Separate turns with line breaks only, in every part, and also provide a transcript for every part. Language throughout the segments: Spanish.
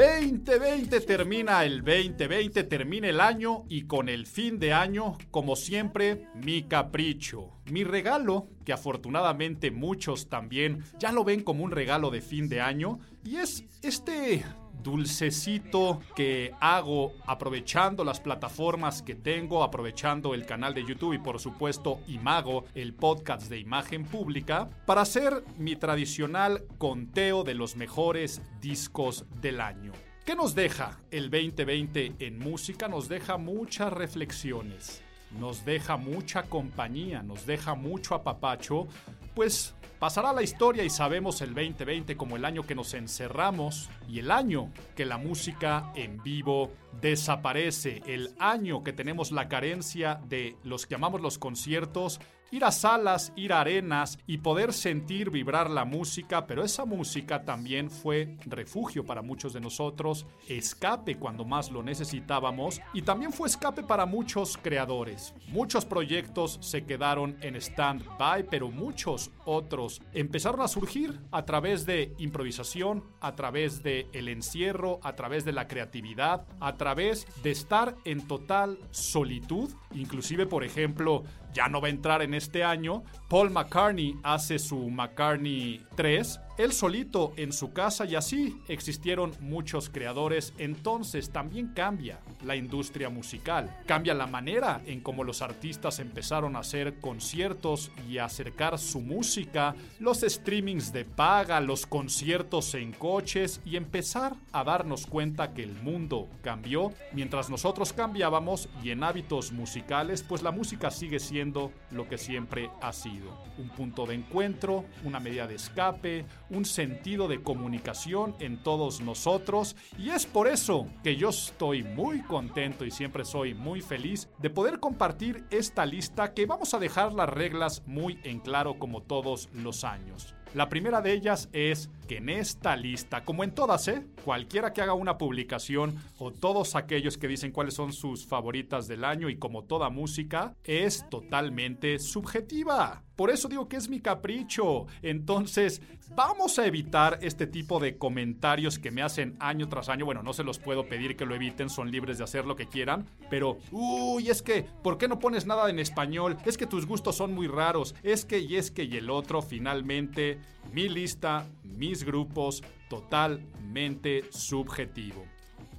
2020 termina el 2020, termina el año y con el fin de año, como siempre, mi capricho, mi regalo, que afortunadamente muchos también ya lo ven como un regalo de fin de año, y es este dulcecito que hago aprovechando las plataformas que tengo, aprovechando el canal de YouTube y por supuesto Imago, el podcast de imagen pública, para hacer mi tradicional conteo de los mejores discos del año. ¿Qué nos deja el 2020 en música? Nos deja muchas reflexiones, nos deja mucha compañía, nos deja mucho apapacho, pues Pasará la historia y sabemos el 2020 como el año que nos encerramos y el año que la música en vivo desaparece, el año que tenemos la carencia de los que llamamos los conciertos ir a salas, ir a arenas y poder sentir vibrar la música, pero esa música también fue refugio para muchos de nosotros, escape cuando más lo necesitábamos y también fue escape para muchos creadores. Muchos proyectos se quedaron en stand-by, pero muchos otros empezaron a surgir a través de improvisación, a través de el encierro, a través de la creatividad, a través de estar en total solitud, inclusive por ejemplo, ya no va a entrar en este año. Paul McCartney hace su McCartney 3 él solito en su casa y así existieron muchos creadores, entonces también cambia la industria musical, cambia la manera en cómo los artistas empezaron a hacer conciertos y acercar su música, los streamings de paga, los conciertos en coches y empezar a darnos cuenta que el mundo cambió. Mientras nosotros cambiábamos y en hábitos musicales pues la música sigue siendo lo que siempre ha sido, un punto de encuentro, una medida de escape, un sentido de comunicación en todos nosotros y es por eso que yo estoy muy contento y siempre soy muy feliz de poder compartir esta lista que vamos a dejar las reglas muy en claro como todos los años. La primera de ellas es que en esta lista, como en todas, ¿eh? cualquiera que haga una publicación o todos aquellos que dicen cuáles son sus favoritas del año y como toda música, es totalmente subjetiva. Por eso digo que es mi capricho. Entonces, vamos a evitar este tipo de comentarios que me hacen año tras año. Bueno, no se los puedo pedir que lo eviten, son libres de hacer lo que quieran. Pero, uy, es que, ¿por qué no pones nada en español? Es que tus gustos son muy raros. Es que, y es que, y el otro, finalmente, mi lista, mis grupos, totalmente subjetivo.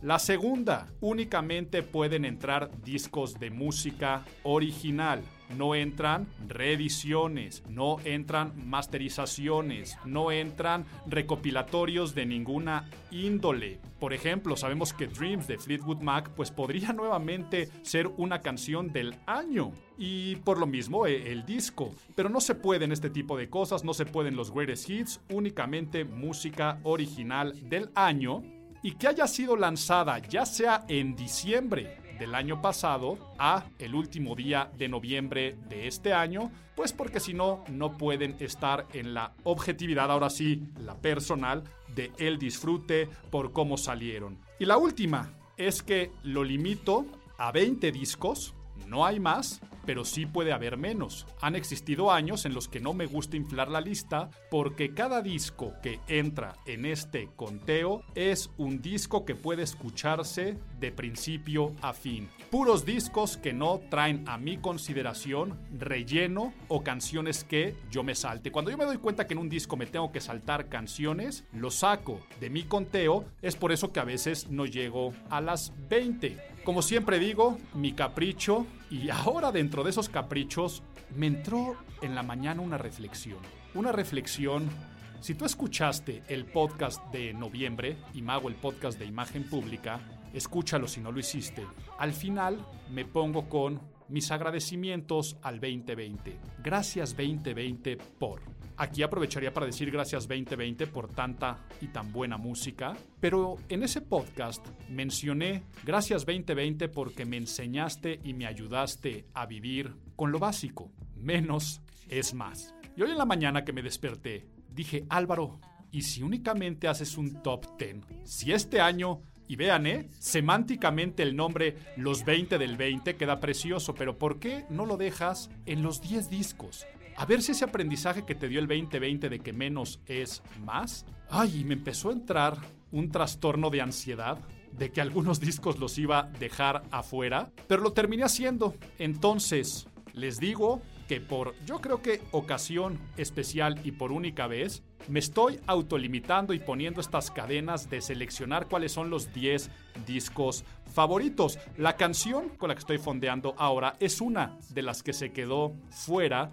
La segunda, únicamente pueden entrar discos de música original. No entran reediciones, no entran masterizaciones, no entran recopilatorios de ninguna índole. Por ejemplo, sabemos que Dreams de Fleetwood Mac pues podría nuevamente ser una canción del año y por lo mismo eh, el disco. Pero no se pueden este tipo de cosas, no se pueden los greatest hits, únicamente música original del año y que haya sido lanzada ya sea en diciembre del año pasado a el último día de noviembre de este año, pues porque si no, no pueden estar en la objetividad, ahora sí, la personal, de el disfrute por cómo salieron. Y la última es que lo limito a 20 discos, no hay más, pero sí puede haber menos. Han existido años en los que no me gusta inflar la lista porque cada disco que entra en este conteo es un disco que puede escucharse de principio a fin. Puros discos que no traen a mi consideración relleno o canciones que yo me salte. Cuando yo me doy cuenta que en un disco me tengo que saltar canciones, lo saco de mi conteo. Es por eso que a veces no llego a las 20. Como siempre digo, mi capricho y ahora dentro de esos caprichos me entró en la mañana una reflexión. Una reflexión Si tú escuchaste el podcast de noviembre y me hago el podcast de imagen pública, escúchalo si no lo hiciste. Al final me pongo con mis agradecimientos al 2020. Gracias 2020 por. Aquí aprovecharía para decir gracias 2020 por tanta y tan buena música, pero en ese podcast mencioné gracias 2020 porque me enseñaste y me ayudaste a vivir con lo básico. Menos es más. Y hoy en la mañana que me desperté, dije, Álvaro, ¿y si únicamente haces un top 10? Si este año y vean, ¿eh? Semánticamente el nombre Los 20 del 20 queda precioso, pero ¿por qué no lo dejas en los 10 discos? A ver si ese aprendizaje que te dio el 2020 de que menos es más. Ay, me empezó a entrar un trastorno de ansiedad de que algunos discos los iba a dejar afuera, pero lo terminé haciendo. Entonces, les digo que por, yo creo que ocasión especial y por única vez, me estoy autolimitando y poniendo estas cadenas de seleccionar cuáles son los 10 discos favoritos. La canción con la que estoy fondeando ahora es una de las que se quedó fuera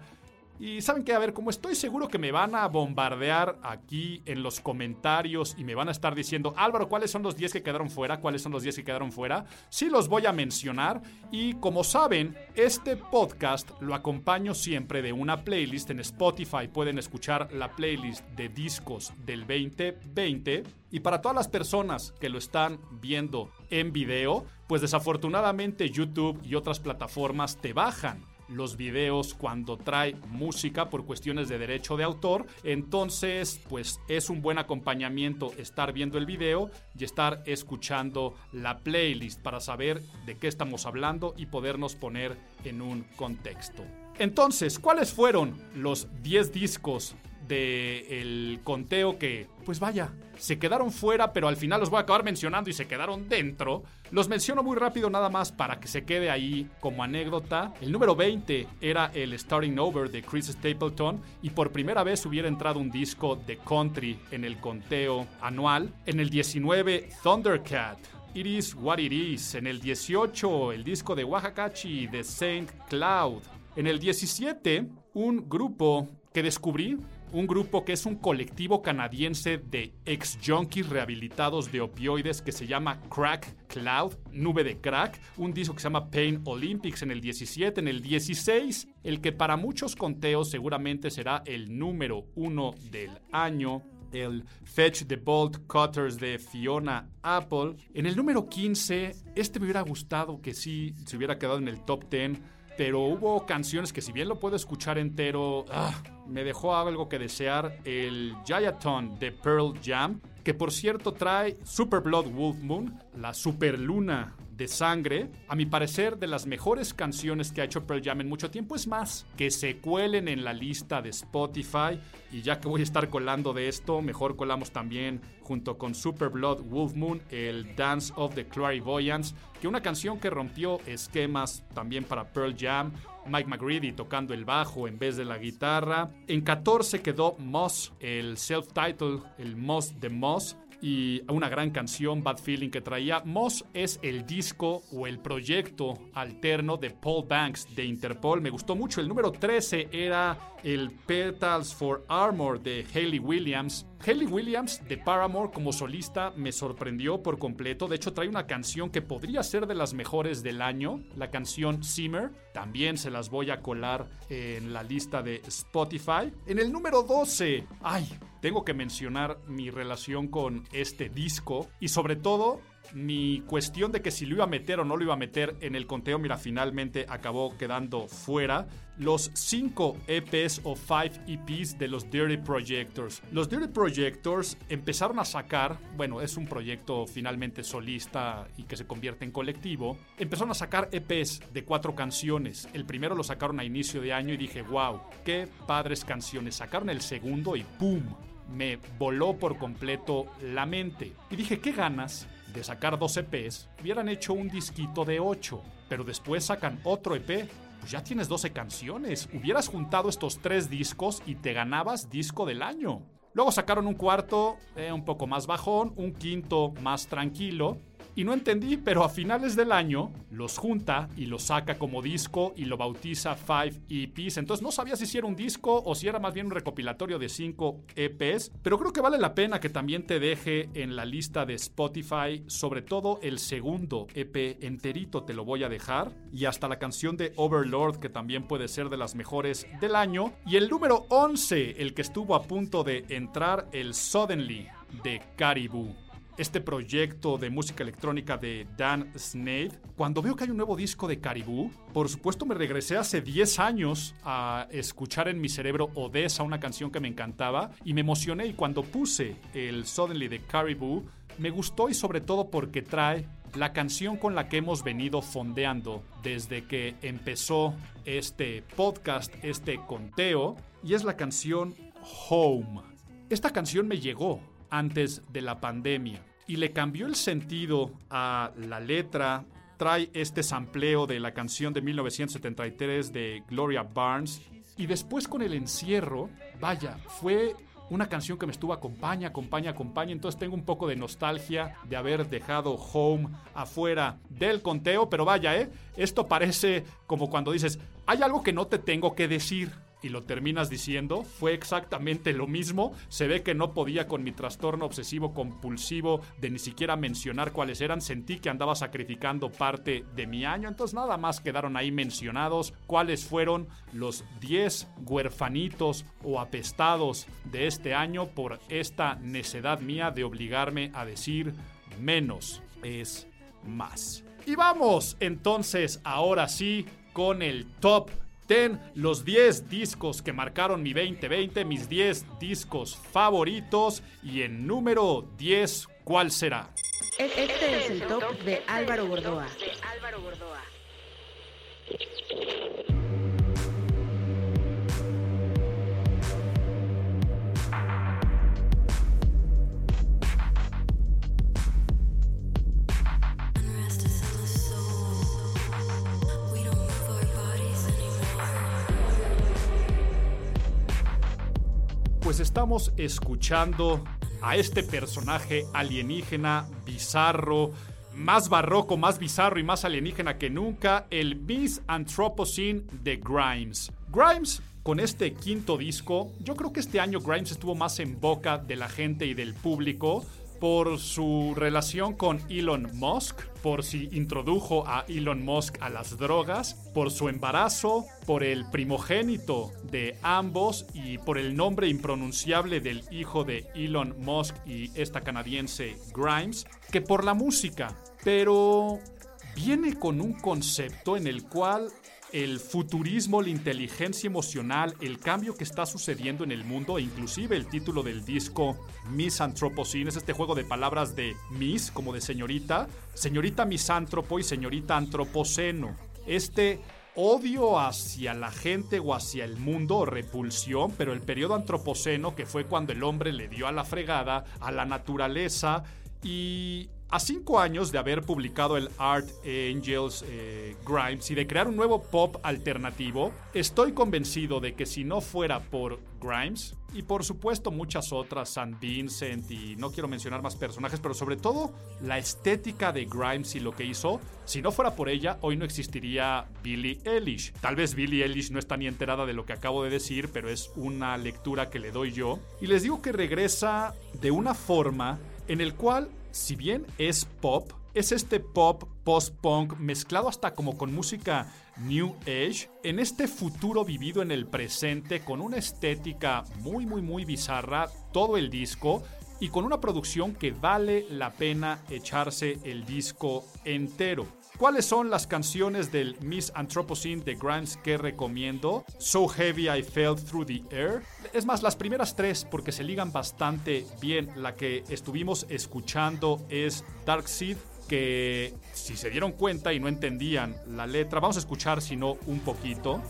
y saben que, a ver, como estoy seguro que me van a bombardear aquí en los comentarios y me van a estar diciendo, Álvaro, ¿cuáles son los 10 que quedaron fuera? ¿Cuáles son los 10 que quedaron fuera? Sí los voy a mencionar. Y como saben, este podcast lo acompaño siempre de una playlist en Spotify. Pueden escuchar la playlist de discos del 2020. Y para todas las personas que lo están viendo en video, pues desafortunadamente YouTube y otras plataformas te bajan los videos cuando trae música por cuestiones de derecho de autor. Entonces, pues es un buen acompañamiento estar viendo el video y estar escuchando la playlist para saber de qué estamos hablando y podernos poner en un contexto. Entonces, ¿cuáles fueron los 10 discos del conteo que, pues vaya, se quedaron fuera, pero al final los voy a acabar mencionando y se quedaron dentro. Los menciono muy rápido nada más para que se quede ahí como anécdota. El número 20 era el Starting Over de Chris Stapleton y por primera vez hubiera entrado un disco de country en el conteo anual. En el 19, Thundercat. It is what it is. En el 18, el disco de Oaxacachi de Saint Cloud. En el 17, un grupo que descubrí un grupo que es un colectivo canadiense de ex-junkies rehabilitados de opioides que se llama Crack Cloud, Nube de Crack, un disco que se llama Pain Olympics en el 17, en el 16, el que para muchos conteos seguramente será el número uno del año, el Fetch the Bolt Cutters de Fiona Apple. En el número 15, este me hubiera gustado que sí se hubiera quedado en el top 10 pero hubo canciones que si bien lo puedo escuchar entero, ah, me dejó algo que desear. El Giaton de Pearl Jam, que por cierto trae Super Blood Wolf Moon, la super luna de sangre, a mi parecer de las mejores canciones que ha hecho Pearl Jam en mucho tiempo. Es más, que se cuelen en la lista de Spotify. Y ya que voy a estar colando de esto, mejor colamos también junto con Super Blood Wolf Moon el Dance of the Clairvoyants, que una canción que rompió esquemas también para Pearl Jam. Mike McGreedy tocando el bajo en vez de la guitarra. En 14 quedó Moss, el self-title, el Moss de Moss, y una gran canción, Bad Feeling, que traía. Moss es el disco o el proyecto alterno de Paul Banks de Interpol. Me gustó mucho. El número 13 era el Petals for Armor de Hayley Williams. Hayley Williams de Paramore como solista me sorprendió por completo. De hecho, trae una canción que podría ser de las mejores del año, la canción Simmer. También se las voy a colar en la lista de Spotify. En el número 12, ay, tengo que mencionar mi relación con este disco y sobre todo mi cuestión de que si lo iba a meter o no lo iba a meter en el conteo, mira, finalmente acabó quedando fuera. Los 5 EPs o 5 EPs de los Dirty Projectors. Los Dirty Projectors empezaron a sacar, bueno, es un proyecto finalmente solista y que se convierte en colectivo. Empezaron a sacar EPs de cuatro canciones. El primero lo sacaron a inicio de año y dije, wow, qué padres canciones. Sacaron el segundo y ¡pum! Me voló por completo la mente. Y dije, qué ganas de sacar dos EPs, hubieran hecho un disquito de 8, pero después sacan otro EP, pues ya tienes 12 canciones. Hubieras juntado estos tres discos y te ganabas disco del año. Luego sacaron un cuarto eh, un poco más bajón, un quinto más tranquilo. Y no entendí, pero a finales del año los junta y los saca como disco y lo bautiza Five EPs. Entonces no sabía si era un disco o si era más bien un recopilatorio de 5 EPs, pero creo que vale la pena que también te deje en la lista de Spotify, sobre todo el segundo EP enterito te lo voy a dejar y hasta la canción de Overlord que también puede ser de las mejores del año y el número 11, el que estuvo a punto de entrar, el Suddenly de Caribou este proyecto de música electrónica de Dan Snade, cuando veo que hay un nuevo disco de Caribou, por supuesto me regresé hace 10 años a escuchar en mi cerebro Odessa, una canción que me encantaba, y me emocioné. Y cuando puse el Suddenly de Caribou, me gustó y sobre todo porque trae la canción con la que hemos venido fondeando desde que empezó este podcast, este conteo, y es la canción Home. Esta canción me llegó antes de la pandemia y le cambió el sentido a la letra. Trae este sampleo de la canción de 1973 de Gloria Barnes. Y después con el encierro, vaya, fue una canción que me estuvo acompaña, acompaña, acompaña. Entonces tengo un poco de nostalgia de haber dejado Home afuera del conteo. Pero vaya, ¿eh? Esto parece como cuando dices, hay algo que no te tengo que decir y lo terminas diciendo, fue exactamente lo mismo. Se ve que no podía con mi trastorno obsesivo compulsivo de ni siquiera mencionar cuáles eran. Sentí que andaba sacrificando parte de mi año. Entonces nada más quedaron ahí mencionados cuáles fueron los 10 huerfanitos o apestados de este año por esta necedad mía de obligarme a decir menos es más. Y vamos entonces ahora sí con el top Ten los 10 discos que marcaron mi 2020, mis 10 discos favoritos y en número 10, ¿cuál será?
Este es el top de Álvaro Gordoa.
Estamos escuchando a este personaje alienígena bizarro, más barroco, más bizarro y más alienígena que nunca, el Miss Anthropocene de Grimes. Grimes, con este quinto disco, yo creo que este año Grimes estuvo más en boca de la gente y del público por su relación con Elon Musk, por si introdujo a Elon Musk a las drogas, por su embarazo, por el primogénito de ambos y por el nombre impronunciable del hijo de Elon Musk y esta canadiense Grimes, que por la música. Pero viene con un concepto en el cual el futurismo, la inteligencia emocional, el cambio que está sucediendo en el mundo e inclusive el título del disco Miss Anthropocene es este juego de palabras de Miss como de señorita, señorita misántropo y señorita antropoceno. Este odio hacia la gente o hacia el mundo repulsión, pero el periodo antropoceno que fue cuando el hombre le dio a la fregada, a la naturaleza y a cinco años de haber publicado el Art Angels eh, Grimes y de crear un nuevo pop alternativo, estoy convencido de que si no fuera por Grimes, y por supuesto muchas otras, San Vincent y no quiero mencionar más personajes, pero sobre todo la estética de Grimes y lo que hizo, si no fuera por ella, hoy no existiría Billie Eilish. Tal vez Billie Eilish no está ni enterada de lo que acabo de decir, pero es una lectura que le doy yo. Y les digo que regresa de una forma en el cual si bien es pop, es este pop post-punk mezclado hasta como con música New Age, en este futuro vivido en el presente con una estética muy muy muy bizarra, todo el disco y con una producción que vale la pena echarse el disco entero. ¿Cuáles son las canciones del Miss Anthropocene de Grimes que recomiendo? So Heavy I Felt Through the Air. Es más, las primeras tres porque se ligan bastante bien. La que estuvimos escuchando es Dark Seed que si se dieron cuenta y no entendían la letra, vamos a escuchar sino un poquito.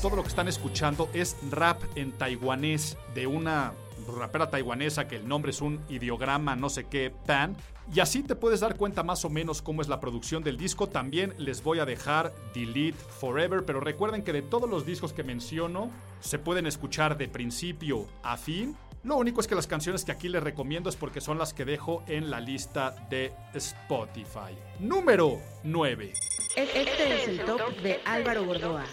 Todo lo que están escuchando es rap en taiwanés de una rapera taiwanesa que el nombre es un ideograma no sé qué pan, Y así te puedes dar cuenta más o menos cómo es la producción del disco. También les voy a dejar Delete Forever, pero recuerden que de todos los discos que menciono se pueden escuchar de principio a fin. Lo único es que las canciones que aquí les recomiendo es porque son las que dejo en la lista de Spotify. Número 9.
Este es el top de Álvaro Gordoa.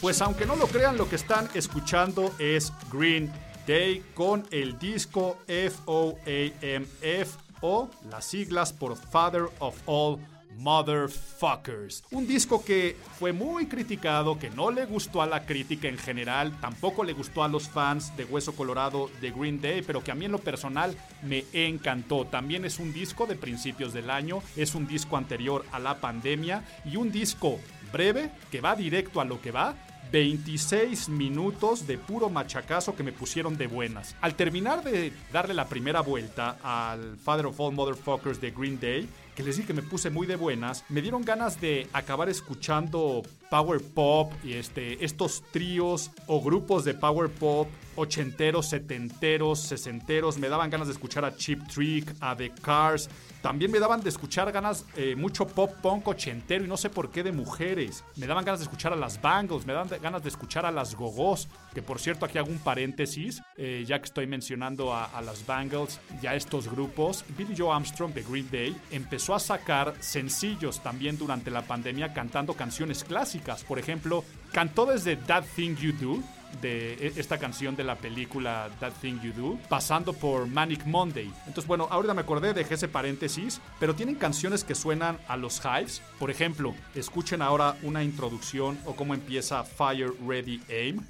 Pues aunque no lo crean, lo que están escuchando es Green Day con el disco FOAMF o las siglas por Father of All Motherfuckers. Un disco que fue muy criticado, que no le gustó a la crítica en general, tampoco le gustó a los fans de Hueso Colorado de Green Day, pero que a mí en lo personal me encantó. También es un disco de principios del año, es un disco anterior a la pandemia y un disco breve que va directo a lo que va 26 minutos de puro machacazo que me pusieron de buenas. Al terminar de darle la primera vuelta al Father of All Motherfuckers de Green Day, que les dije que me puse muy de buenas, me dieron ganas de acabar escuchando power pop y este, estos tríos o grupos de power pop ochenteros, setenteros, sesenteros. Me daban ganas de escuchar a Chip Trick, a The Cars. También me daban de escuchar ganas eh, mucho pop punk ochentero y no sé por qué de mujeres. Me daban ganas de escuchar a las Bangles, me daban ganas de escuchar a las Gogos. Que por cierto, aquí hago un paréntesis, eh, ya que estoy mencionando a, a las Bangles, ya estos grupos. Billy Joe Armstrong de Green Day empezó a sacar sencillos también durante la pandemia cantando canciones clásicas. Por ejemplo, cantó desde That Thing You Do de e, esta canción de la película That Thing You Do, pasando por Manic Monday. Entonces, bueno, ahorita me acordé, dejé ese paréntesis, pero tienen canciones que suenan a los Hives. Por ejemplo, escuchen ahora una introducción o cómo empieza Fire Ready Aim.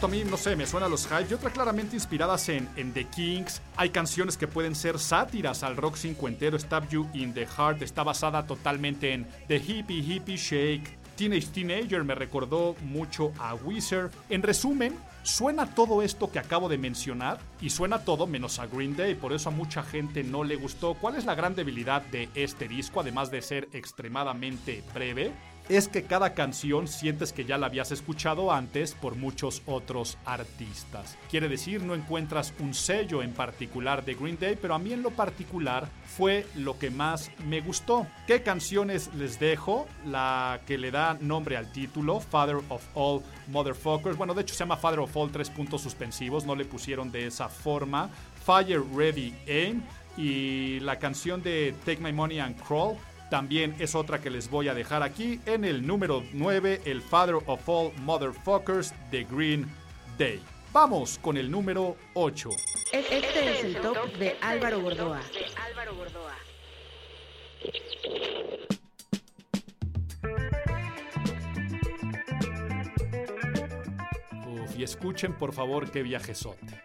Esto a mí, no sé, me suena a los Hives y otra claramente inspiradas en, en The Kings. Hay canciones que pueden ser sátiras al rock cincuentero. Stab You in the Heart está basada totalmente en The Hippie Hippie Shake. Teenage Teenager me recordó mucho a Wizard. En resumen, suena todo esto que acabo de mencionar y suena todo menos a Green Day, por eso a mucha gente no le gustó. ¿Cuál es la gran debilidad de este disco, además de ser extremadamente breve? Es que cada canción sientes que ya la habías escuchado antes por muchos otros artistas. Quiere decir, no encuentras un sello en particular de Green Day, pero a mí en lo particular fue lo que más me gustó. ¿Qué canciones les dejo? La que le da nombre al título, Father of All Motherfuckers. Bueno, de hecho se llama Father of All, tres puntos suspensivos, no le pusieron de esa forma. Fire Ready Aim y la canción de Take My Money and Crawl también es otra que les voy a dejar aquí en el número 9, el Father of All Motherfuckers de Green Day. Vamos con el número 8.
Este es el top de Álvaro Gordoa.
Uf, y escuchen por favor qué viajesote.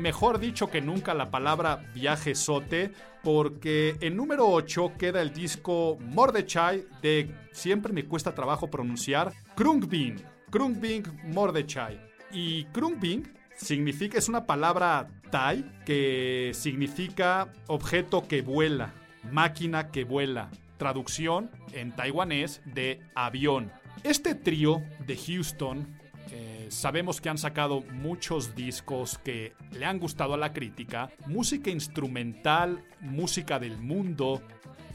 Mejor dicho que nunca la palabra viajesote, porque en número 8 queda el disco Mordechai de, siempre me cuesta trabajo pronunciar, Krungbing, Krungbing Mordechai. Y Krungbing significa, es una palabra thai que significa objeto que vuela, máquina que vuela. Traducción en taiwanés de avión. Este trío de Houston sabemos que han sacado muchos discos que le han gustado a la crítica, música instrumental, música del mundo,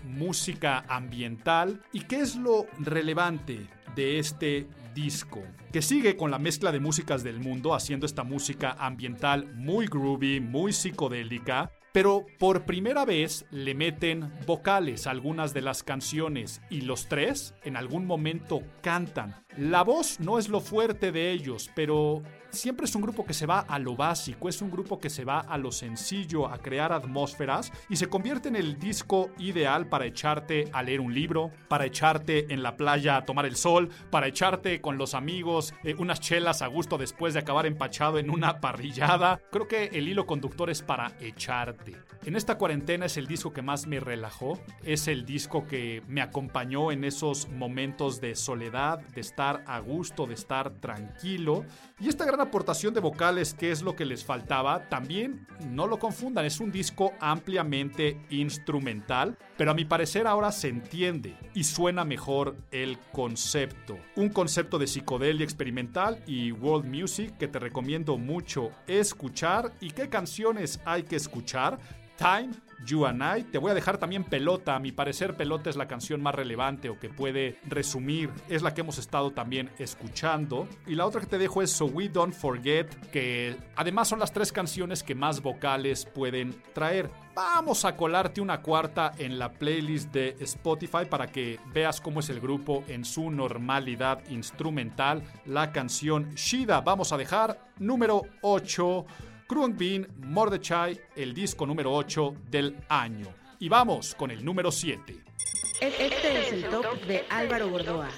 música ambiental. ¿Y qué es lo relevante de este disco? Que sigue con la mezcla de músicas del mundo, haciendo esta música ambiental muy groovy, muy psicodélica, pero por primera vez le meten vocales a algunas de las canciones y los tres en algún momento cantan. La voz no es lo fuerte de ellos, pero siempre es un grupo que se va a lo básico, es un grupo que se va a lo sencillo, a crear atmósferas y se convierte en el disco ideal para echarte a leer un libro, para echarte en la playa a tomar el sol, para echarte con los amigos eh, unas chelas a gusto después de acabar empachado en una parrillada. Creo que el hilo conductor es para echarte. En esta cuarentena es el disco que más me relajó, es el disco que me acompañó en esos momentos de soledad, de estar a gusto, de estar tranquilo. Y esta gran aportación de vocales, que es lo que les faltaba, también no lo confundan, es un disco ampliamente instrumental, pero a mi parecer ahora se entiende y suena mejor el concepto. Un concepto de psicodelia experimental y world music que te recomiendo mucho escuchar y qué canciones hay que escuchar. Time You and I. Te voy a dejar también Pelota. A mi parecer, Pelota es la canción más relevante o que puede resumir. Es la que hemos estado también escuchando. Y la otra que te dejo es So We Don't Forget, que además son las tres canciones que más vocales pueden traer. Vamos a colarte una cuarta en la playlist de Spotify para que veas cómo es el grupo en su normalidad instrumental. La canción Shida. Vamos a dejar número 8. Krung Bin Mordechai, el disco número 8 del año. Y vamos con el número 7.
Este es el top de Álvaro Gordoa.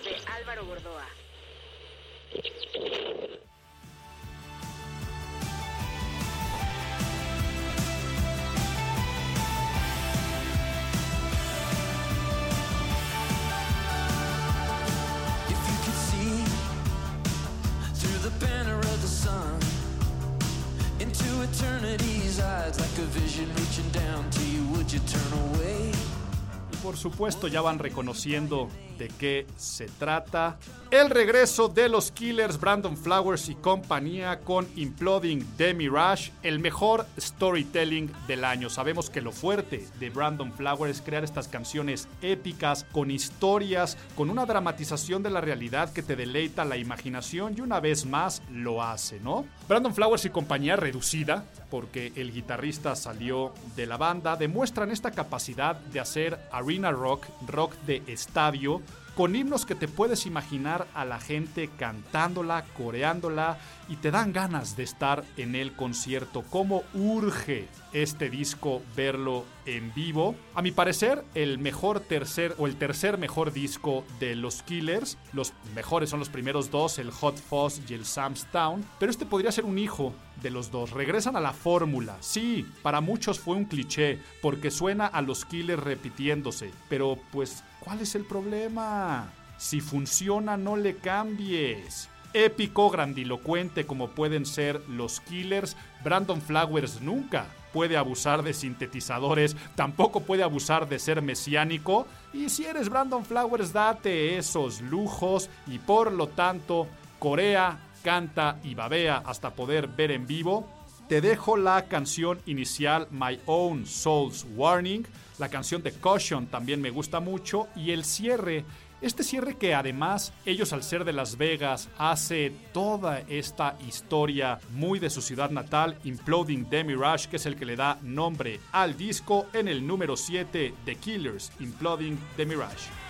Y por supuesto ya van reconociendo de qué se trata. El regreso de los Killers, Brandon Flowers y compañía con Imploding Demi Rush, el mejor storytelling del año. Sabemos que lo fuerte de Brandon Flowers es crear estas canciones épicas, con historias, con una dramatización de la realidad que te deleita la imaginación y una vez más lo hace, ¿no? Brandon Flowers y compañía reducida, porque el guitarrista salió de la banda, demuestran esta capacidad de hacer arena rock, rock de estadio, con himnos que te puedes imaginar a la gente cantándola, coreándola y te dan ganas de estar en el concierto. ¿Cómo urge este disco verlo en vivo? A mi parecer, el mejor tercer o el tercer mejor disco de los Killers. Los mejores son los primeros dos, el Hot Fuzz y el Sam's Town, pero este podría ser un hijo de los dos. Regresan a la fórmula. Sí, para muchos fue un cliché, porque suena a los Killers repitiéndose, pero pues ¿Cuál es el problema? Si funciona, no le cambies. Épico, grandilocuente como pueden ser los Killers, Brandon Flowers nunca puede abusar de sintetizadores, tampoco puede abusar de ser mesiánico. Y si eres Brandon Flowers, date esos lujos y por lo tanto, Corea canta y babea hasta poder ver en vivo. Te dejo la canción inicial My Own Soul's Warning la canción de Caution también me gusta mucho. Y el cierre, este cierre que además ellos al ser de Las Vegas hace toda esta historia muy de su ciudad natal, Imploding Demi Rush, que es el que le da nombre al disco en el número 7 de Killers, Imploding Demi Rush.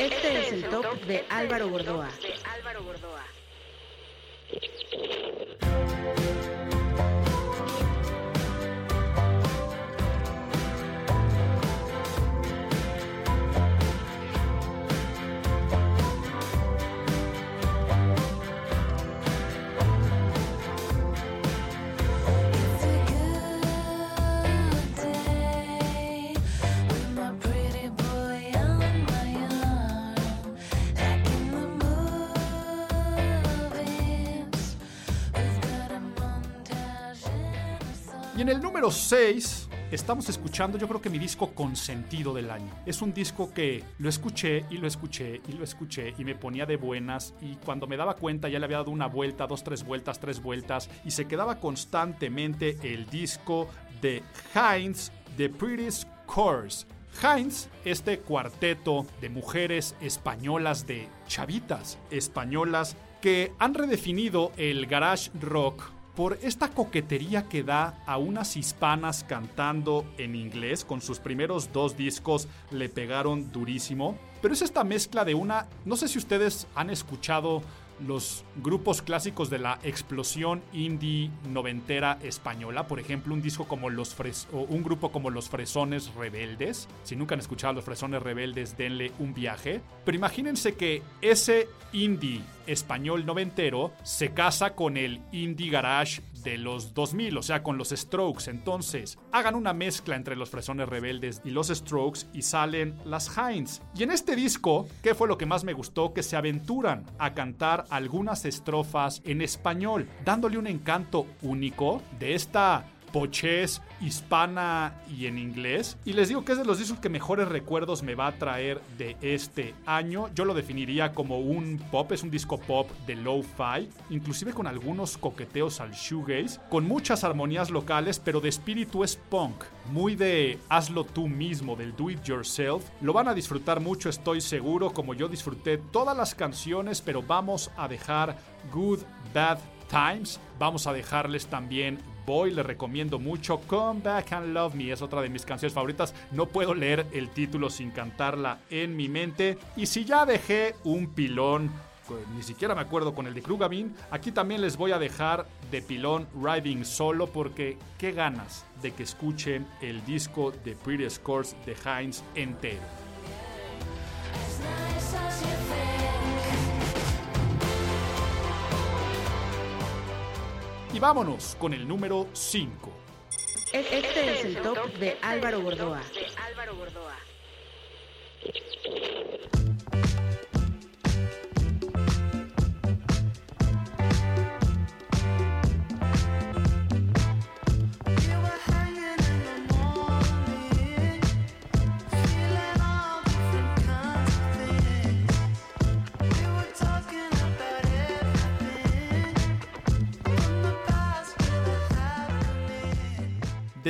Este es el top de Álvaro Gordoa.
Y en el número 6 estamos escuchando yo creo que mi disco consentido del año. Es un disco que lo escuché y lo escuché y lo escuché y me ponía de buenas y cuando me daba cuenta ya le había dado una vuelta, dos, tres vueltas, tres vueltas y se quedaba constantemente el disco de Heinz, The Prettiest Course. Heinz, este cuarteto de mujeres españolas, de chavitas españolas, que han redefinido el garage rock por esta coquetería que da a unas hispanas cantando en inglés. Con sus primeros dos discos le pegaron durísimo. Pero es esta mezcla de una... No sé si ustedes han escuchado los grupos clásicos de la explosión indie noventera española, por ejemplo, un disco como los o un grupo como los Fresones Rebeldes. Si nunca han escuchado los Fresones Rebeldes, denle un viaje. Pero imagínense que ese indie español noventero se casa con el indie garage de los 2000, o sea, con los Strokes. Entonces, hagan una mezcla entre los Fresones Rebeldes y los Strokes y salen las Heinz. Y en este disco, ¿qué fue lo que más me gustó? Que se aventuran a cantar algunas estrofas en español, dándole un encanto único de esta pochez hispana y en inglés. Y les digo que es de los discos que mejores recuerdos me va a traer de este año. Yo lo definiría como un pop, es un disco pop de lo-fi, inclusive con algunos coqueteos al shoegaze, con muchas armonías locales, pero de espíritu es punk, muy de hazlo tú mismo, del do it yourself. Lo van a disfrutar mucho, estoy seguro, como yo disfruté todas las canciones, pero vamos a dejar Good, Bad Times. Vamos a dejarles también Boy, le recomiendo mucho. Come Back and Love Me es otra de mis canciones favoritas. No puedo leer el título sin cantarla en mi mente. Y si ya dejé un pilón pues, ni siquiera me acuerdo con el de Krugabin. Aquí también les voy a dejar de pilón Riding Solo porque qué ganas de que escuchen el disco de Pretty Scores de Heinz entero. Y vámonos con el número 5.
Este es el top de Álvaro Gordoa.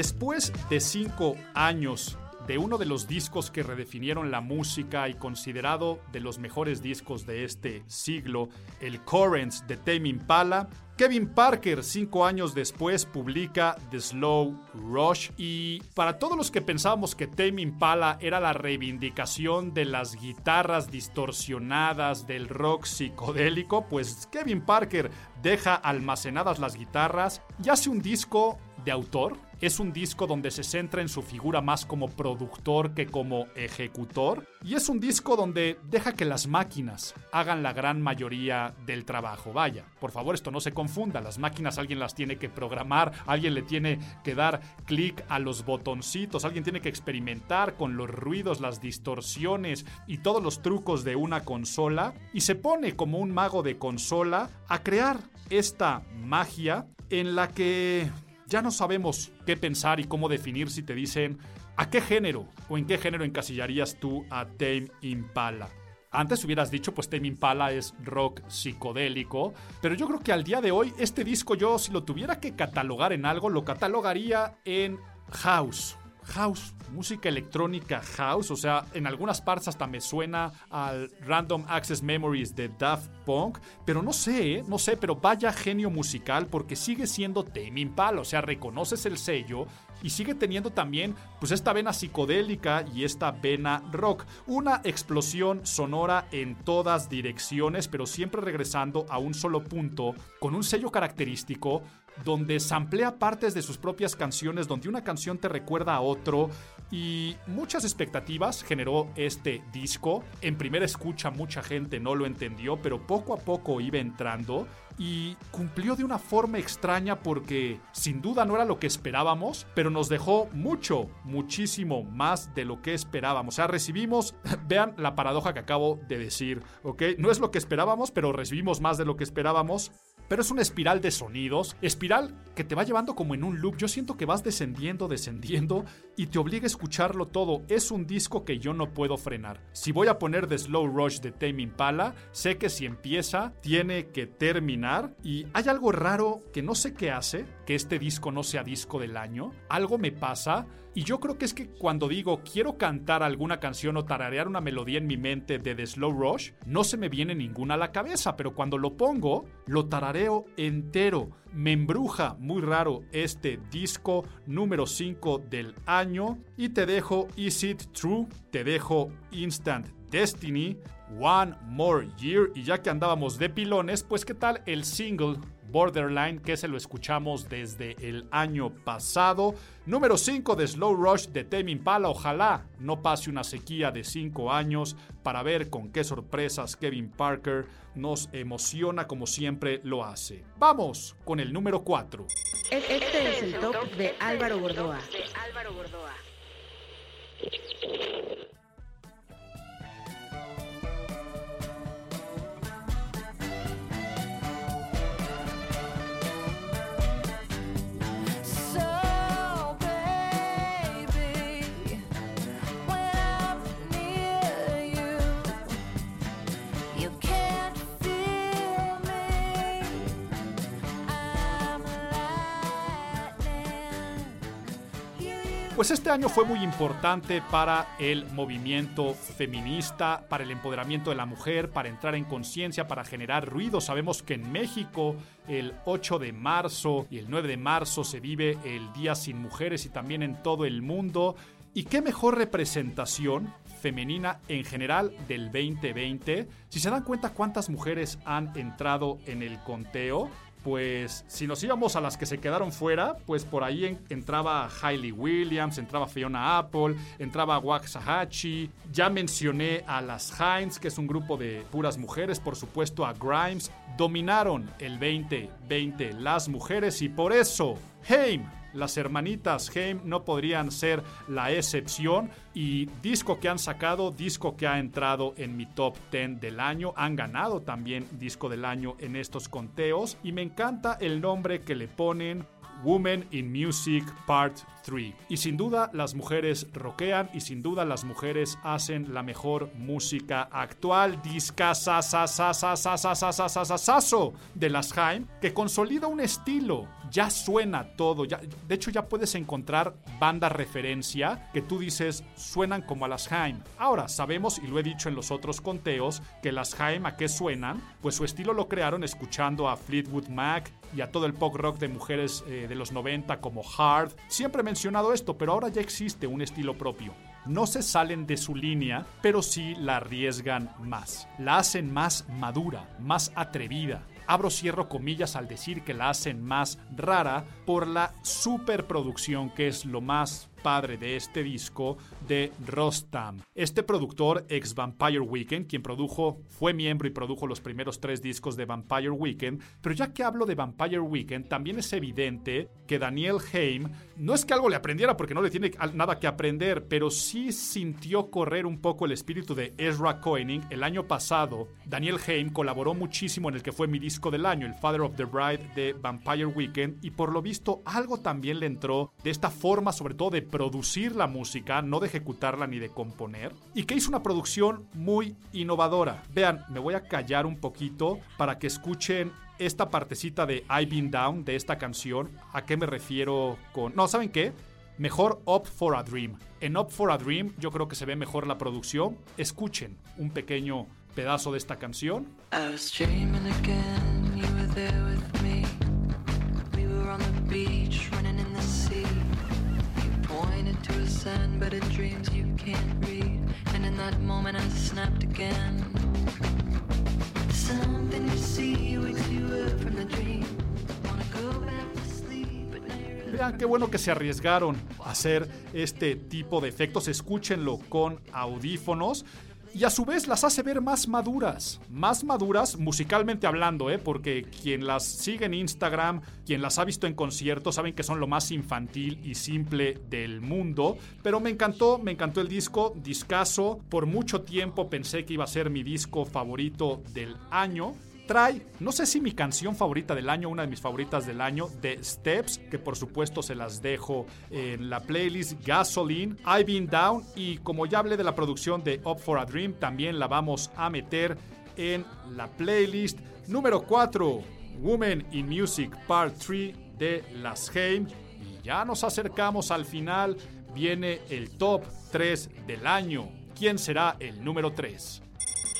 Después de cinco años de uno de los discos que redefinieron la música y considerado de los mejores discos de este siglo, el Currents de Tame Impala, Kevin Parker, cinco años después, publica The Slow Rush. Y para todos los que pensábamos que Tame Impala era la reivindicación de las guitarras distorsionadas del rock psicodélico, pues Kevin Parker deja almacenadas las guitarras y hace un disco de autor es un disco donde se centra en su figura más como productor que como ejecutor. Y es un disco donde deja que las máquinas hagan la gran mayoría del trabajo. Vaya, por favor esto no se confunda. Las máquinas alguien las tiene que programar, alguien le tiene que dar clic a los botoncitos, alguien tiene que experimentar con los ruidos, las distorsiones y todos los trucos de una consola. Y se pone como un mago de consola a crear esta magia en la que ya no sabemos qué pensar y cómo definir si te dicen a qué género o en qué género encasillarías tú a Tame Impala. Antes hubieras dicho, pues Tame Impala es rock psicodélico, pero yo creo que al día de hoy este disco yo si lo tuviera que catalogar en algo, lo catalogaría en house house, música electrónica house, o sea, en algunas partes hasta me suena al Random Access Memories de Daft Punk, pero no sé, ¿eh? no sé, pero vaya genio musical porque sigue siendo Tame Impala, o sea, reconoces el sello y sigue teniendo también pues esta vena psicodélica y esta vena rock, una explosión sonora en todas direcciones, pero siempre regresando a un solo punto con un sello característico donde samplea partes de sus propias canciones, donde una canción te recuerda a otro y muchas expectativas generó este disco. En primera escucha mucha gente no lo entendió, pero poco a poco iba entrando y cumplió de una forma extraña porque sin duda no era lo que esperábamos, pero nos dejó mucho, muchísimo más de lo que esperábamos. O sea, recibimos, vean la paradoja que acabo de decir, ¿ok? No es lo que esperábamos, pero recibimos más de lo que esperábamos pero es una espiral de sonidos, espiral que te va llevando como en un loop. Yo siento que vas descendiendo, descendiendo y te obliga a escucharlo todo. Es un disco que yo no puedo frenar. Si voy a poner The Slow Rush de Tame Impala, sé que si empieza, tiene que terminar. Y hay algo raro que no sé qué hace, que este disco no sea disco del año. Algo me pasa Y yo creo que es que cuando digo quiero cantar alguna canción o tararear una melodía en mi mente de The Slow Rush, no se me viene ninguna a la cabeza, pero cuando lo pongo, lo tarareo entero. Me embruja muy raro este disco número 5 del año. Y te dejo Is It True, te dejo Instant Destiny, One More Year. Y ya que andábamos de pilones, pues qué tal el single Borderline, que se lo escuchamos desde el año pasado. Número 5 de Slow Rush de Tame Impala. Ojalá no pase una sequía de 5 años para ver con qué sorpresas Kevin Parker nos emociona como siempre lo hace. Vamos con el número 4.
Este es el top de Álvaro Gordoa.
So,
Pues este año fue muy importante para el movimiento feminista, para el empoderamiento de la mujer, para entrar en conciencia, para generar ruido. Sabemos que en México el 8 de marzo y el 9 de marzo se vive el Día sin Mujeres y también en todo el mundo. ¿Y qué mejor representación femenina en general del 2020? Si se dan cuenta cuántas mujeres han entrado en el conteo, pues si nos íbamos a las que se quedaron fuera, pues por ahí en- entraba Hailey Williams, entraba Fiona Apple, entraba Waxahachie, ya mencioné a las Heinz, que es un grupo de puras mujeres, por supuesto a Grimes, dominaron el 2020 las mujeres y por eso, Haim, las hermanitas Haim no podrían ser la excepción y disco que han sacado, disco que ha entrado en mi top 10 del año, han ganado también disco del año en estos conteos y me encanta el nombre que le ponen Women in Music Part 3. Y sin duda las mujeres rockean y sin duda las mujeres hacen la mejor música actual. Disca sa sa sa sa sa sa sa sa sa sa saso de las Haim que consolida un estilo. Ya suena todo. Ya, de hecho ya puedes encontrar banda referencia que tú dices suenan como a las Haim. Ahora sabemos y lo he dicho en los otros conteos que las Haim a qué suenan. Pues su estilo lo crearon escuchando a Fleetwood Mac y a todo el pop rock de mujeres eh, de los 90 como Hard. Siempre he mencionado esto, pero ahora ya existe un estilo propio. No se salen de su línea, pero sí la arriesgan más. La hacen más madura, más atrevida. Abro cierro comillas al decir que la hacen más rara por la superproducción que es lo más padre de este disco de Rostam. Este productor, ex Vampire Weekend, quien produjo, fue miembro y produjo los primeros tres discos de Vampire Weekend, pero ya que hablo de Vampire Weekend, también es evidente que Daniel Haim, no es que algo le aprendiera porque no le tiene nada que aprender, pero sí sintió correr un poco el espíritu de Ezra Koenig. El año pasado, Daniel Haim colaboró muchísimo en el que fue mi disco del año, el Father of the Bride de Vampire Weekend, y por lo visto algo también le entró de esta forma, sobre todo de producir la música, no de ejecutarla ni de componer, y que hizo una producción muy innovadora. Vean, me voy a callar un poquito para que escuchen esta partecita de I've Been Down de esta canción. ¿A qué me refiero con.? No, ¿saben qué? Mejor Up for a Dream. En Up for a Dream yo creo que se ve mejor la producción. Escuchen un pequeño pedazo de esta canción.
I was dreaming again, you were there with me. We were on the beach, but in dreams you can't read. And in that moment I snapped again.
Vean qué bueno que se arriesgaron a hacer este tipo de efectos. Escúchenlo con audífonos. Y a su vez las hace ver más maduras. Más maduras musicalmente hablando, ¿eh? Porque quien las sigue en Instagram, quien las ha visto en conciertos, saben que son lo más infantil y simple del mundo. Pero me encantó, me encantó el disco, discaso. Por mucho tiempo pensé que iba a ser mi disco favorito del año trae, no sé si mi canción favorita del año, una de mis favoritas del año, The Steps, que por supuesto se las dejo en la playlist Gasoline, I've Been Down y como ya hablé de la producción de Up for a Dream, también la vamos a meter en la playlist número 4, Women in Music Part 3 de Las Haim. Y ya nos acercamos al final, viene el top 3 del año. ¿Quién será el número 3?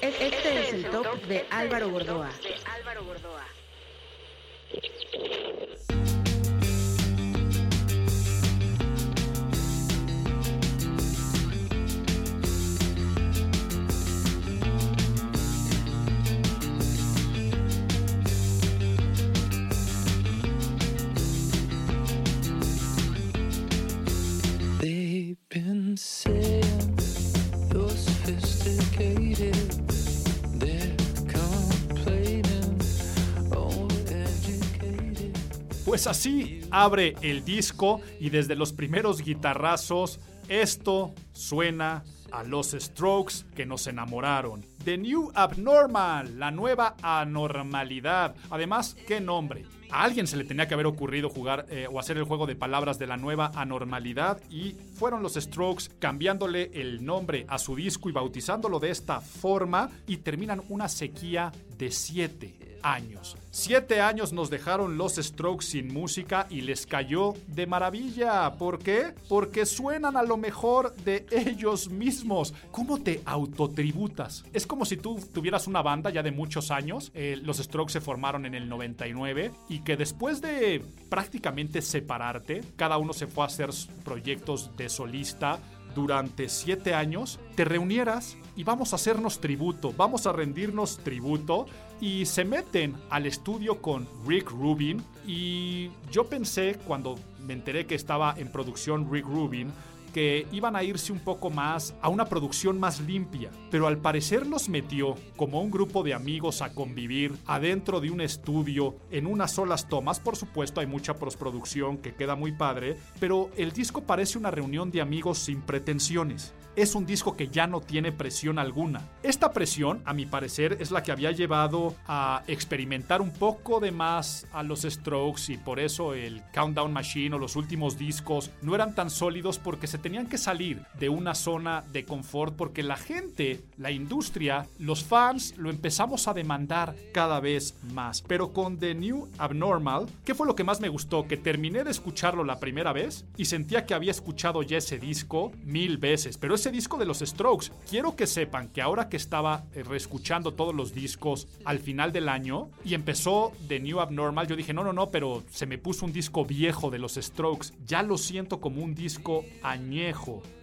Este es el top de Álvaro Gordoa.
They've
Pues así abre el disco y desde los primeros guitarrazos esto suena a los Strokes que nos enamoraron. The New Abnormal, la nueva anormalidad. Además, ¿qué nombre? A alguien se le tenía que haber ocurrido jugar eh, o hacer el juego de palabras de la nueva anormalidad y fueron los Strokes cambiándole el nombre a su disco y bautizándolo de esta forma y terminan una sequía de siete años. Siete años nos dejaron los Strokes sin música y les cayó de maravilla. ¿Por qué? Porque suenan a lo mejor de ellos mismos. ¿Cómo te autotributas? Como si tú tuvieras una banda ya de muchos años. eh, los Strokes se formaron en el 99 y que después de prácticamente separarte, cada uno se fue a hacer proyectos de solista durante siete años, te reunieras y vamos a hacernos tributo, vamos a rendirnos tributo y se meten al estudio con Rick Rubin y yo pensé cuando me enteré que estaba en producción Rick Rubin que iban a irse un poco más a una producción más limpia, pero al parecer los metió como un grupo de amigos a convivir adentro de un estudio en unas solas tomas. Por supuesto, hay mucha postproducción que queda muy padre, pero el disco parece una reunión de amigos sin pretensiones. Es un disco que ya no tiene presión alguna. Esta presión, a mi parecer, es la que había llevado a experimentar un poco de más a los Strokes y por eso el Countdown Machine o los últimos discos no eran tan sólidos porque se tenían que salir de una zona de confort porque la gente, la industria, los fans lo empezamos a demandar cada vez más. Pero con The New Abnormal, ¿qué fue lo que más me gustó? Que terminé de escucharlo la primera vez y sentía que había escuchado ya ese disco mil veces. Pero ese disco de los Strokes, quiero que sepan que ahora que estaba eh, reescuchando todos los discos al final del año y empezó The New Abnormal, yo dije, no, no, no, pero se me puso un disco viejo de los Strokes. Ya lo siento como un disco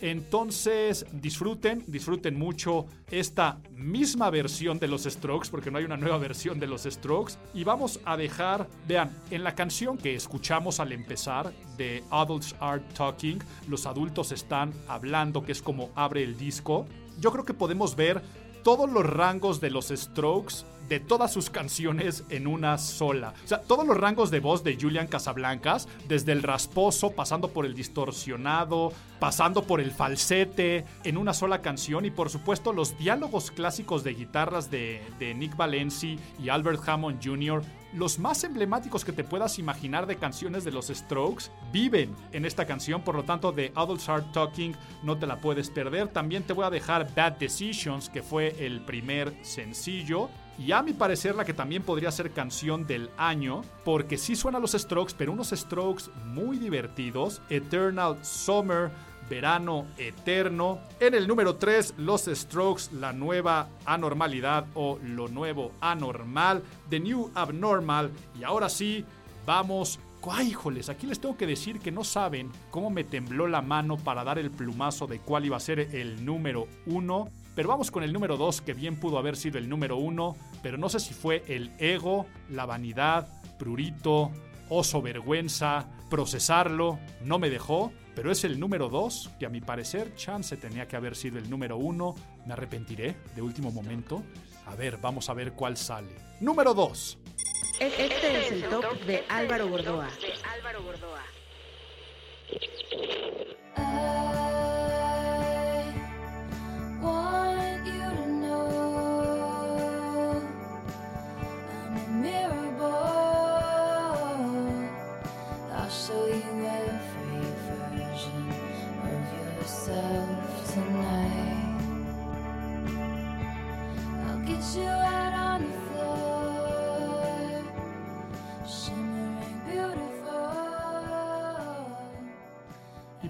Entonces, disfruten, disfruten mucho esta misma versión de los Strokes, porque no hay una nueva versión de los Strokes. Y vamos a dejar, vean, en la canción que escuchamos al empezar de Adults Are Talking, los adultos están hablando, que es como abre el disco. Yo creo que podemos ver todos los rangos de los Strokes de todas sus canciones en una sola. O sea, todos los rangos de voz de Julian Casablancas, desde el rasposo, pasando por el distorsionado, pasando por el falsete, en una sola canción. Y por supuesto, los diálogos clásicos de guitarras de, Nick Valenci y Albert Hammond Jr., los más emblemáticos que te puedas imaginar de canciones de los Strokes viven en esta canción, por lo tanto de Adults Are Talking no te la puedes perder. También te voy a dejar Bad Decisions, que fue el primer sencillo. Y a mi parecer la que también podría ser canción del año, porque sí suena a los Strokes, pero unos Strokes muy divertidos. Eternal Summer, Verano Eterno. En el número 3, Los Strokes, la nueva anormalidad o lo nuevo anormal, The New Abnormal. Y ahora sí, vamos. ¡Ay, híjoles! Aquí les tengo que decir que no saben cómo me tembló la mano para dar el plumazo de cuál iba a ser el número 1. Pero vamos con el número 2, que bien pudo haber sido el número 1, pero no sé si fue el ego, la vanidad, prurito, oso vergüenza, procesarlo, no me dejó, pero es el número 2, que a mi parecer chance tenía que haber sido el número 1. Me arrepentiré de último momento. A ver, vamos a ver cuál sale. Número 2.
Este es el top de Álvaro Gordoa.
I want you to know I'm a mirror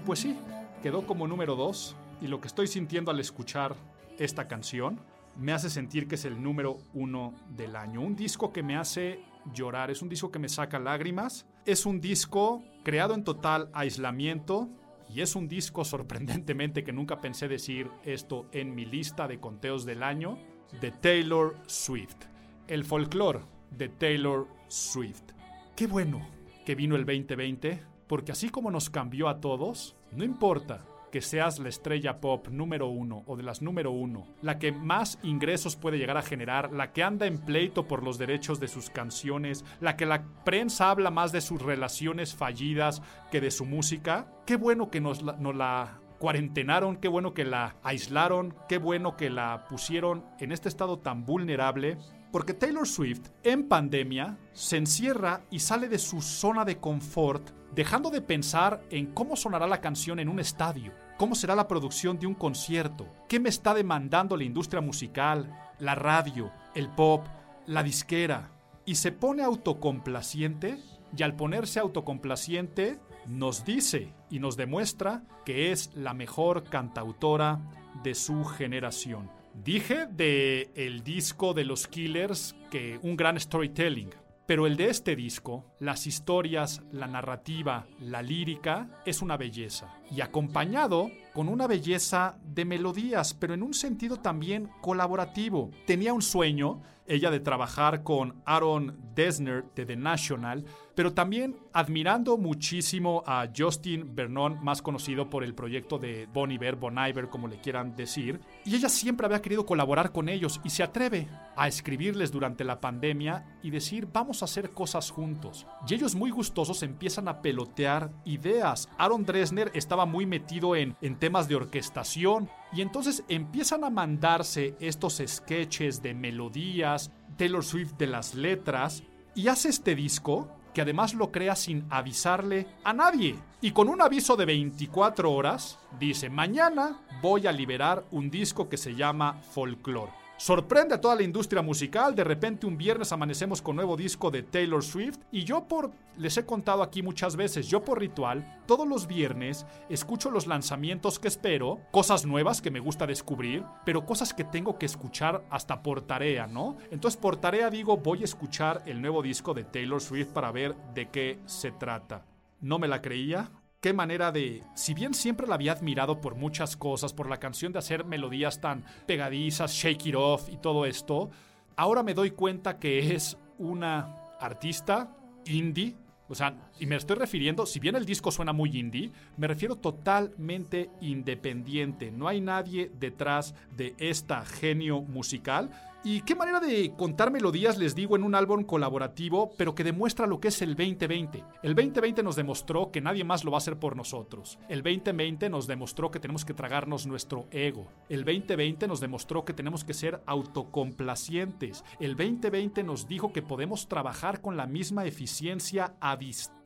pues sí, quedó como número 2 y lo que estoy sintiendo al escuchar esta canción me hace sentir que es el número uno del año. Un disco que me hace llorar, es un disco que me saca lágrimas, es un disco creado en total aislamiento y es un disco sorprendentemente que nunca pensé decir esto en mi lista de conteos del año, de Taylor Swift. El folclore de Taylor Swift. Qué bueno que vino el 2020, porque así como nos cambió a todos, no importa que seas la estrella pop número uno o de las número uno, la que más ingresos puede llegar a generar, la que anda en pleito por los derechos de sus canciones, la que la prensa habla más de sus relaciones fallidas que de su música, qué bueno que nos la, cuarentenaron, qué bueno que la aislaron, qué bueno que la pusieron en este estado tan vulnerable. Porque Taylor Swift en pandemia se encierra y sale de su zona de confort, dejando de pensar en cómo sonará la canción en un estadio, cómo será la producción de un concierto, qué me está demandando la industria musical, la radio, el pop, la disquera, y se pone autocomplaciente, y al ponerse autocomplaciente nos dice y nos demuestra que es la mejor cantautora de su generación. Dije de el disco de los Killers que un gran storytelling, pero el de este disco, las historias, la narrativa, la lírica, es una belleza. Y acompañado con una belleza de melodías, pero en un sentido también colaborativo. Tenía un sueño, ella de trabajar con Aaron Dessner de The National, pero también admirando muchísimo a Justin Vernon, más conocido por el proyecto de Bon Iver, Bon Iver, como le quieran decir. Y ella siempre había querido colaborar con ellos y se atreve a escribirles durante la pandemia y decir, vamos a hacer cosas juntos. Y ellos muy gustosos empiezan a pelotear ideas. Aaron Dresner estaba muy metido en, en temas de orquestación y entonces empiezan a mandarse estos sketches de melodías, Taylor Swift de las letras, y hace este disco que además lo crea sin avisarle a nadie. Y con un aviso de 24 horas, dice, mañana voy a liberar un disco que se llama Folklore. Sorprende a toda la industria musical, de repente un viernes amanecemos con nuevo disco de Taylor Swift y yo por, les he contado aquí muchas veces, yo por ritual, todos los viernes escucho los lanzamientos que espero, cosas nuevas que me gusta descubrir, pero cosas que tengo que escuchar hasta por tarea, ¿no? Entonces por tarea digo, voy a escuchar el nuevo disco de Taylor Swift para ver de qué se trata. No me la creía, qué manera de, si bien siempre la había admirado por muchas cosas, por la canción de hacer melodías tan pegadizas, shake it off y todo esto, ahora me doy cuenta que es una artista indie. O sea, y me estoy refiriendo, si bien el disco suena muy indie, me refiero totalmente independiente. No hay nadie detrás de esta genio musical. Y qué manera de contar melodías, les digo, en un álbum colaborativo, pero que demuestra lo que es el 2020. El 2020 nos demostró que nadie más lo va a hacer por nosotros. El 2020 nos demostró que tenemos que tragarnos nuestro ego. El 2020 nos demostró que tenemos que ser autocomplacientes. El 2020 nos dijo que podemos trabajar con la misma eficiencia a distancia.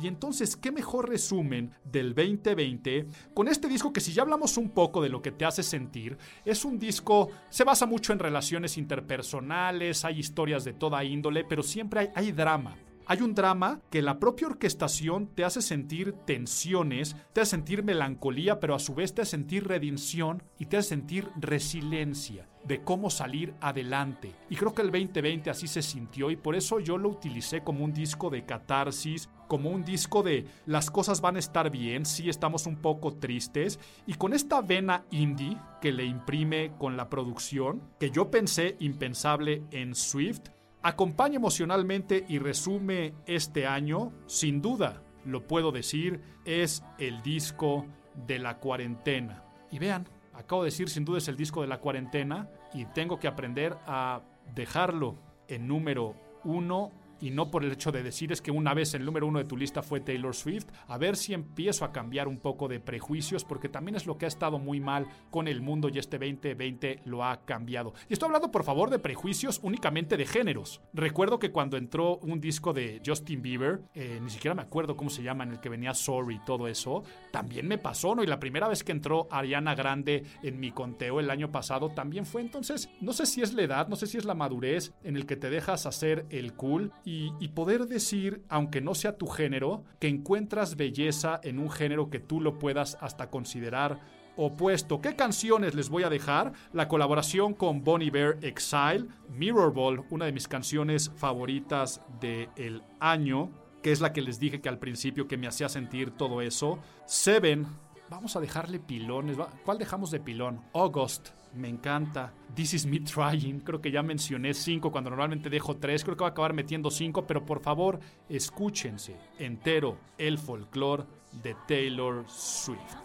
Y entonces, ¿qué mejor resumen del 2020 con este disco que si ya hablamos un poco de lo que te hace sentir, es un disco, se basa mucho en relaciones interpersonales, hay historias de toda índole, pero siempre hay, hay drama. Hay un drama que la propia orquestación te hace sentir tensiones, te hace sentir melancolía, pero a su vez te hace sentir redención y te hace sentir resiliencia de cómo salir adelante. Y creo que el 2020 así se sintió y por eso yo lo utilicé como un disco de catarsis, como un disco de las cosas van a estar bien, sí estamos un poco tristes y con esta vena indie que le imprime con la producción, que yo pensé impensable en Swift, acompaña emocionalmente y resume este año, sin duda, lo puedo decir, es el disco de la cuarentena. Y vean, acabo de decir sin duda es el disco de la cuarentena y tengo que aprender a dejarlo en número uno y no por el hecho de decir es que una vez el número uno de tu lista fue Taylor Swift, a ver si empiezo a cambiar un poco de prejuicios, porque también es lo que ha estado muy mal con el mundo y este 2020 lo ha cambiado. Y estoy hablando, por favor, de prejuicios únicamente de géneros. Recuerdo que cuando entró un disco de Justin Bieber, eh, ni siquiera me acuerdo cómo se llama, en el que venía Sorry y todo eso, también me pasó, ¿no? Y la primera vez que entró Ariana Grande en mi conteo el año pasado también fue entonces, no sé si es la edad, no sé si es la madurez en el que te dejas hacer el cool y poder decir, aunque no sea tu género, que encuentras belleza en un género que tú lo puedas hasta considerar opuesto. ¿Qué canciones les voy a dejar? La colaboración con Bonnie Bear Exile, Mirror Ball, una de mis canciones favoritas del año, que es la que les dije que al principio que me hacía sentir todo eso. Seven, vamos a dejarle pilones. ¿Cuál dejamos de pilón? August, me encanta. This is me trying, creo que ya mencioné cinco cuando normalmente dejo tres. Creo que va a acabar metiendo cinco, pero por favor, escúchense entero el folclore de Taylor Swift.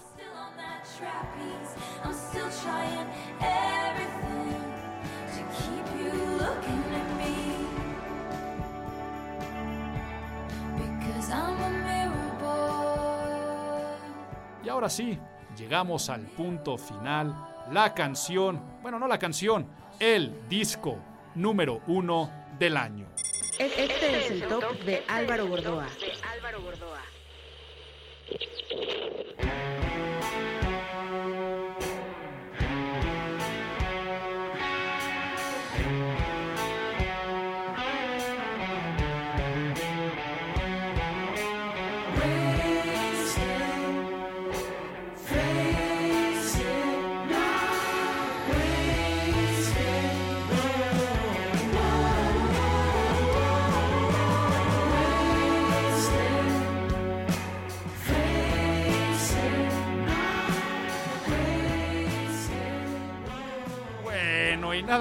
Y ahora sí, llegamos al punto final. La canción, bueno, no la canción, el disco número uno del año.
Este es el top de Álvaro Gordoa.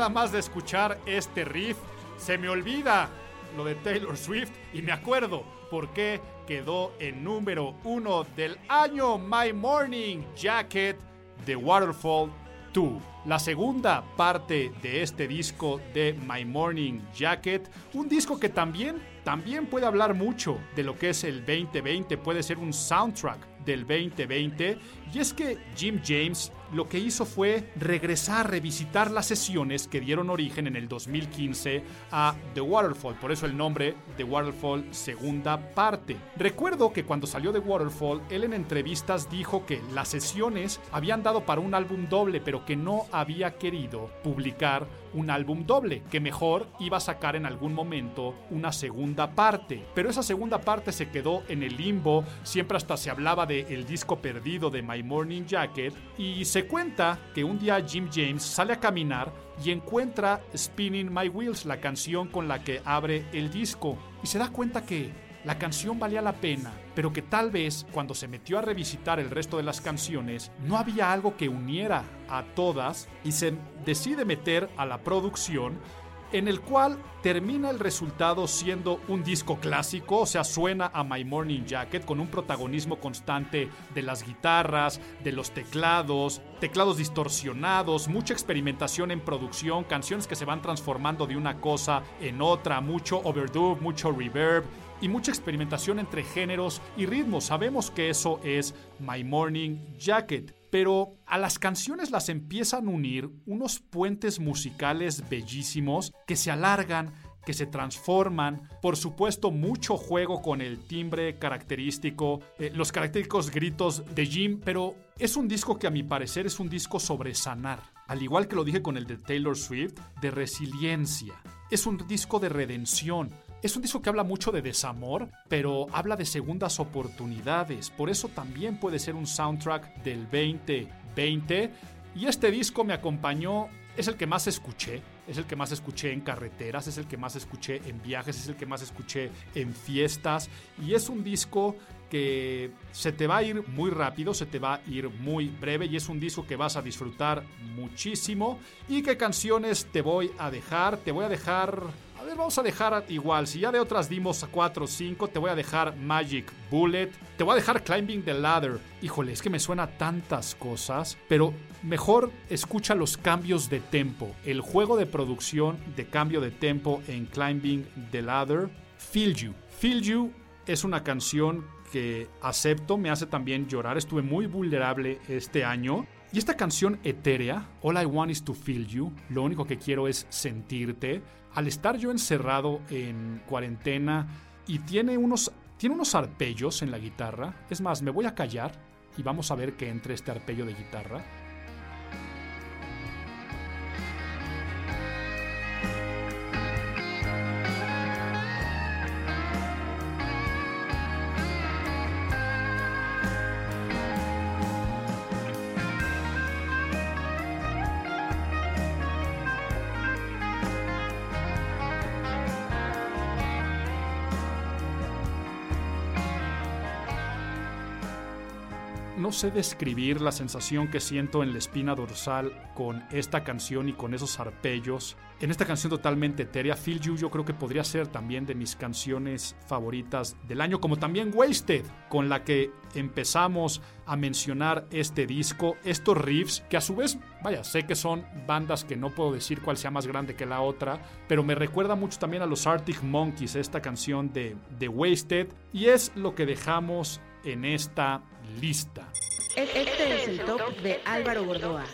Más de escuchar este riff, se me olvida lo de Taylor Swift y me acuerdo por qué quedó en número uno del año My Morning Jacket de Waterfall 2. La segunda parte de este disco de My Morning Jacket, un disco que también, también puede hablar mucho de lo que es el 2020, puede ser un soundtrack del 2020 y es que Jim James lo que hizo fue regresar, revisitar las sesiones que dieron origen en el 2015 a The Waterfall, por eso el nombre The Waterfall segunda parte. Recuerdo que cuando salió The Waterfall, él en entrevistas dijo que las sesiones habían dado para un álbum doble, pero que no había querido publicar un álbum doble, que mejor iba a sacar en algún momento una segunda parte. Pero esa segunda parte se quedó en el limbo, siempre hasta se hablaba de el disco perdido de My Morning Jacket y se cuenta que un día Jim James sale a caminar y encuentra Spinning My Wheels, la canción con la que abre el disco, y se da cuenta que la canción valía la pena, pero que tal vez cuando se metió a revisitar el resto de las canciones no había algo que uniera a todas y se decide meter a la producción en el cual termina el resultado siendo un disco clásico, o sea, suena a My Morning Jacket con un protagonismo constante de las guitarras, de los teclados, teclados distorsionados, mucha experimentación en producción, canciones que se van transformando de una cosa en otra, mucho overdub, mucho reverb y mucha experimentación entre géneros y ritmos. Sabemos que eso es My Morning Jacket. Pero a las canciones las empiezan a unir unos puentes musicales bellísimos que se alargan, que se transforman. Por supuesto, mucho juego con el timbre característico, eh, los característicos gritos de Jim, pero es un disco que a mi parecer es un disco sobre sanar. Al igual que lo dije con el de Taylor Swift, de resiliencia. Es un disco de redención. Es un disco que habla mucho de desamor, pero habla de segundas oportunidades. Por eso también puede ser un soundtrack del 2020. Y este disco me acompañó, es el que más escuché. Es el que más escuché en carreteras, es el que más escuché en viajes, es el que más escuché en fiestas. Y es un disco que se te va a ir muy rápido, se te va a ir muy breve y es un disco que vas a disfrutar muchísimo. ¿Y qué canciones te voy a dejar? Te voy a dejar... A vamos a dejar igual. Si ya de otras dimos 4 o 5, te voy a dejar Magic Bullet. Te voy a dejar Climbing the Ladder. Híjole, es que me suena tantas cosas. Pero mejor escucha los cambios de tempo. El juego de producción de cambio de tempo en Climbing the Ladder. Feel You. Feel You es una canción que acepto, me hace también llorar. Estuve muy vulnerable este año. Y esta canción etérea, All I Want Is to Feel You, lo único que quiero es sentirte, al estar yo encerrado en cuarentena y tiene unos, tiene unos arpellos en la guitarra, es más, me voy a callar y vamos a ver que entre este arpello de guitarra. Describir la sensación que siento en la espina dorsal con esta canción y con esos arpellos. En esta canción totalmente etérea, Feel You yo creo que podría ser también de mis canciones favoritas del año, como también Wasted, con la que empezamos a mencionar este disco, estos riffs, que a su vez, vaya, sé que son bandas que no puedo decir cuál sea más grande que la otra, pero me recuerda mucho también a los Arctic Monkeys, esta canción de, de Wasted, y es lo que dejamos en esta lista.
Este es el top de Álvaro Gordoa.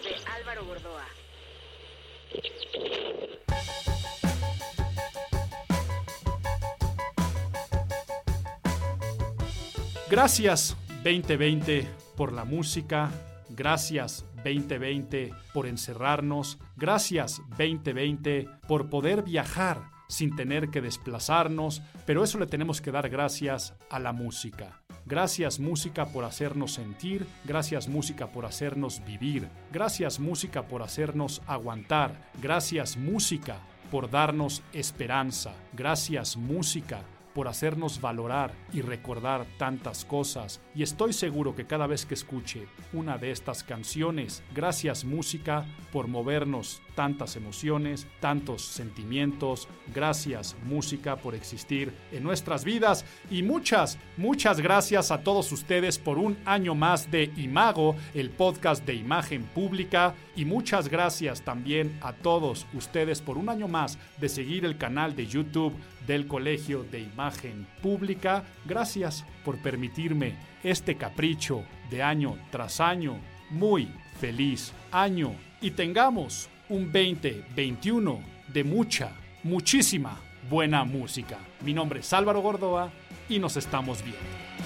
Gracias 2020 por la música, gracias 2020 por encerrarnos, gracias 2020 por poder viajar sin tener que desplazarnos, pero eso le tenemos que dar gracias a la música. Gracias música por hacernos sentir, gracias música por hacernos vivir, gracias música por hacernos aguantar, gracias música por darnos esperanza, gracias música por hacernos valorar y recordar tantas cosas. Y estoy seguro que cada vez que escuche una de estas canciones, gracias música por movernos tantas emociones, tantos sentimientos, gracias música por existir en nuestras vidas y muchas, muchas gracias a todos ustedes por un año más de Imago, el podcast de imagen pública y muchas gracias también a todos ustedes por un año más de seguir el canal de YouTube del Colegio de Imagen Pública. Gracias por permitirme este capricho de año tras año. Muy feliz año y tengamos un 2021 de mucha, muchísima buena música. Mi nombre es Álvaro Gordoa y nos estamos viendo.